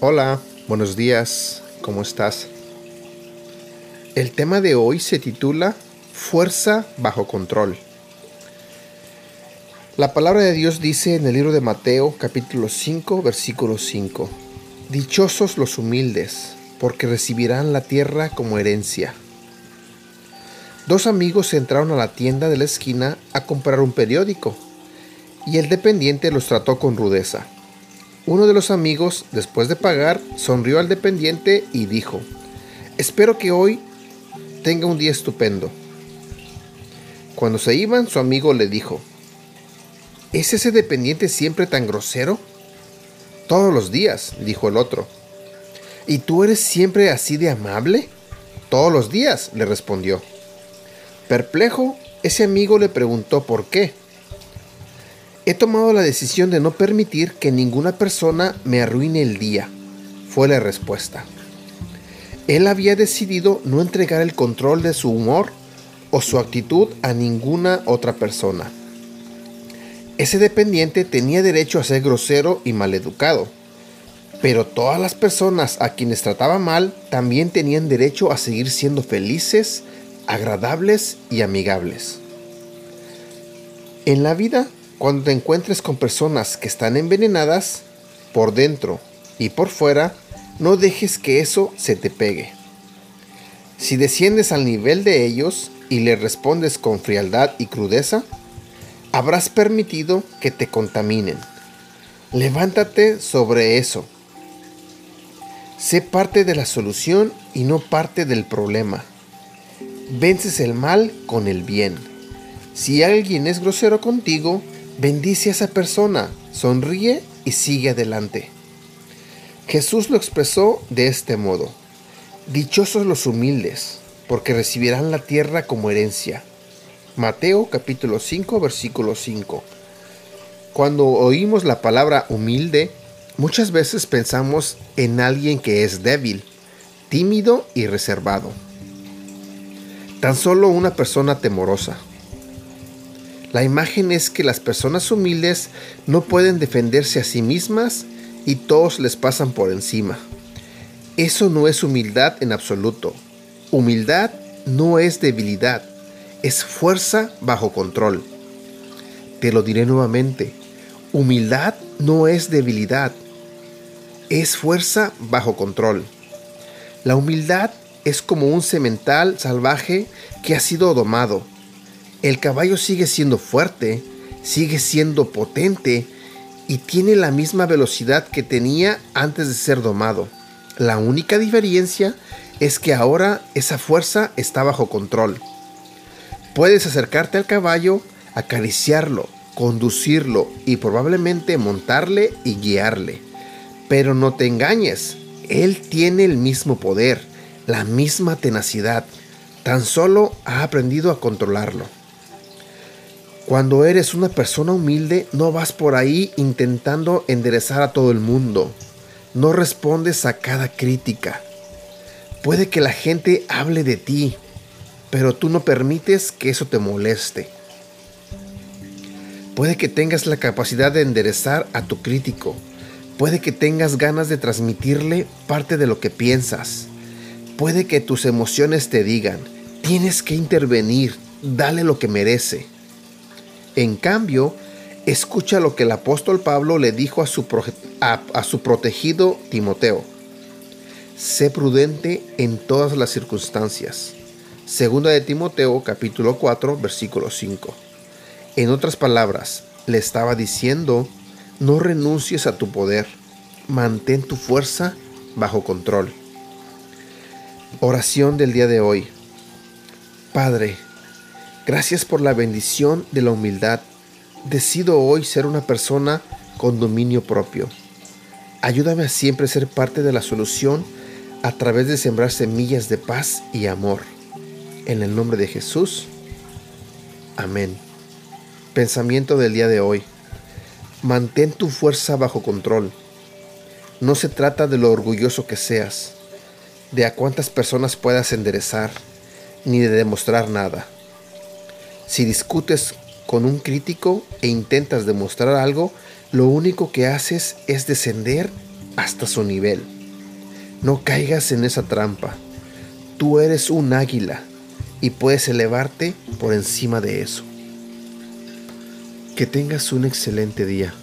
Hola, buenos días, ¿cómo estás? El tema de hoy se titula Fuerza bajo control. La palabra de Dios dice en el libro de Mateo capítulo 5 versículo 5, Dichosos los humildes, porque recibirán la tierra como herencia. Dos amigos entraron a la tienda de la esquina a comprar un periódico y el dependiente los trató con rudeza. Uno de los amigos, después de pagar, sonrió al dependiente y dijo, espero que hoy tenga un día estupendo. Cuando se iban, su amigo le dijo, ¿es ese dependiente siempre tan grosero? Todos los días, dijo el otro. ¿Y tú eres siempre así de amable? Todos los días, le respondió. Perplejo, ese amigo le preguntó por qué. He tomado la decisión de no permitir que ninguna persona me arruine el día, fue la respuesta. Él había decidido no entregar el control de su humor o su actitud a ninguna otra persona. Ese dependiente tenía derecho a ser grosero y maleducado, pero todas las personas a quienes trataba mal también tenían derecho a seguir siendo felices, agradables y amigables. En la vida cuando te encuentres con personas que están envenenadas, por dentro y por fuera, no dejes que eso se te pegue. Si desciendes al nivel de ellos y le respondes con frialdad y crudeza, habrás permitido que te contaminen. Levántate sobre eso. Sé parte de la solución y no parte del problema. Vences el mal con el bien. Si alguien es grosero contigo, Bendice a esa persona, sonríe y sigue adelante. Jesús lo expresó de este modo. Dichosos los humildes, porque recibirán la tierra como herencia. Mateo capítulo 5 versículo 5. Cuando oímos la palabra humilde, muchas veces pensamos en alguien que es débil, tímido y reservado. Tan solo una persona temorosa. La imagen es que las personas humildes no pueden defenderse a sí mismas y todos les pasan por encima. Eso no es humildad en absoluto. Humildad no es debilidad, es fuerza bajo control. Te lo diré nuevamente. Humildad no es debilidad, es fuerza bajo control. La humildad es como un semental salvaje que ha sido domado el caballo sigue siendo fuerte, sigue siendo potente y tiene la misma velocidad que tenía antes de ser domado. La única diferencia es que ahora esa fuerza está bajo control. Puedes acercarte al caballo, acariciarlo, conducirlo y probablemente montarle y guiarle. Pero no te engañes, él tiene el mismo poder, la misma tenacidad. Tan solo ha aprendido a controlarlo. Cuando eres una persona humilde, no vas por ahí intentando enderezar a todo el mundo. No respondes a cada crítica. Puede que la gente hable de ti, pero tú no permites que eso te moleste. Puede que tengas la capacidad de enderezar a tu crítico. Puede que tengas ganas de transmitirle parte de lo que piensas. Puede que tus emociones te digan, tienes que intervenir, dale lo que merece. En cambio, escucha lo que el apóstol Pablo le dijo a su, protegido Timoteo. Sé prudente en todas las circunstancias. Segunda de Timoteo capítulo 4 versículo 5. En otras palabras, le estaba diciendo, no renuncies a tu poder, mantén tu fuerza bajo control. Oración del día de hoy. Padre, Gracias por la bendición de la humildad. Decido hoy ser una persona con dominio propio. Ayúdame a siempre ser parte de la solución a través de sembrar semillas de paz y amor. En el nombre de Jesús. Amén. Pensamiento del día de hoy. Mantén tu fuerza bajo control. No se trata de lo orgulloso que seas, de a cuántas personas puedas enderezar, ni de demostrar nada. Si discutes con un crítico e intentas demostrar algo, lo único que haces es descender hasta su nivel. No caigas en esa trampa. Tú eres un águila y puedes elevarte por encima de eso. Que tengas un excelente día.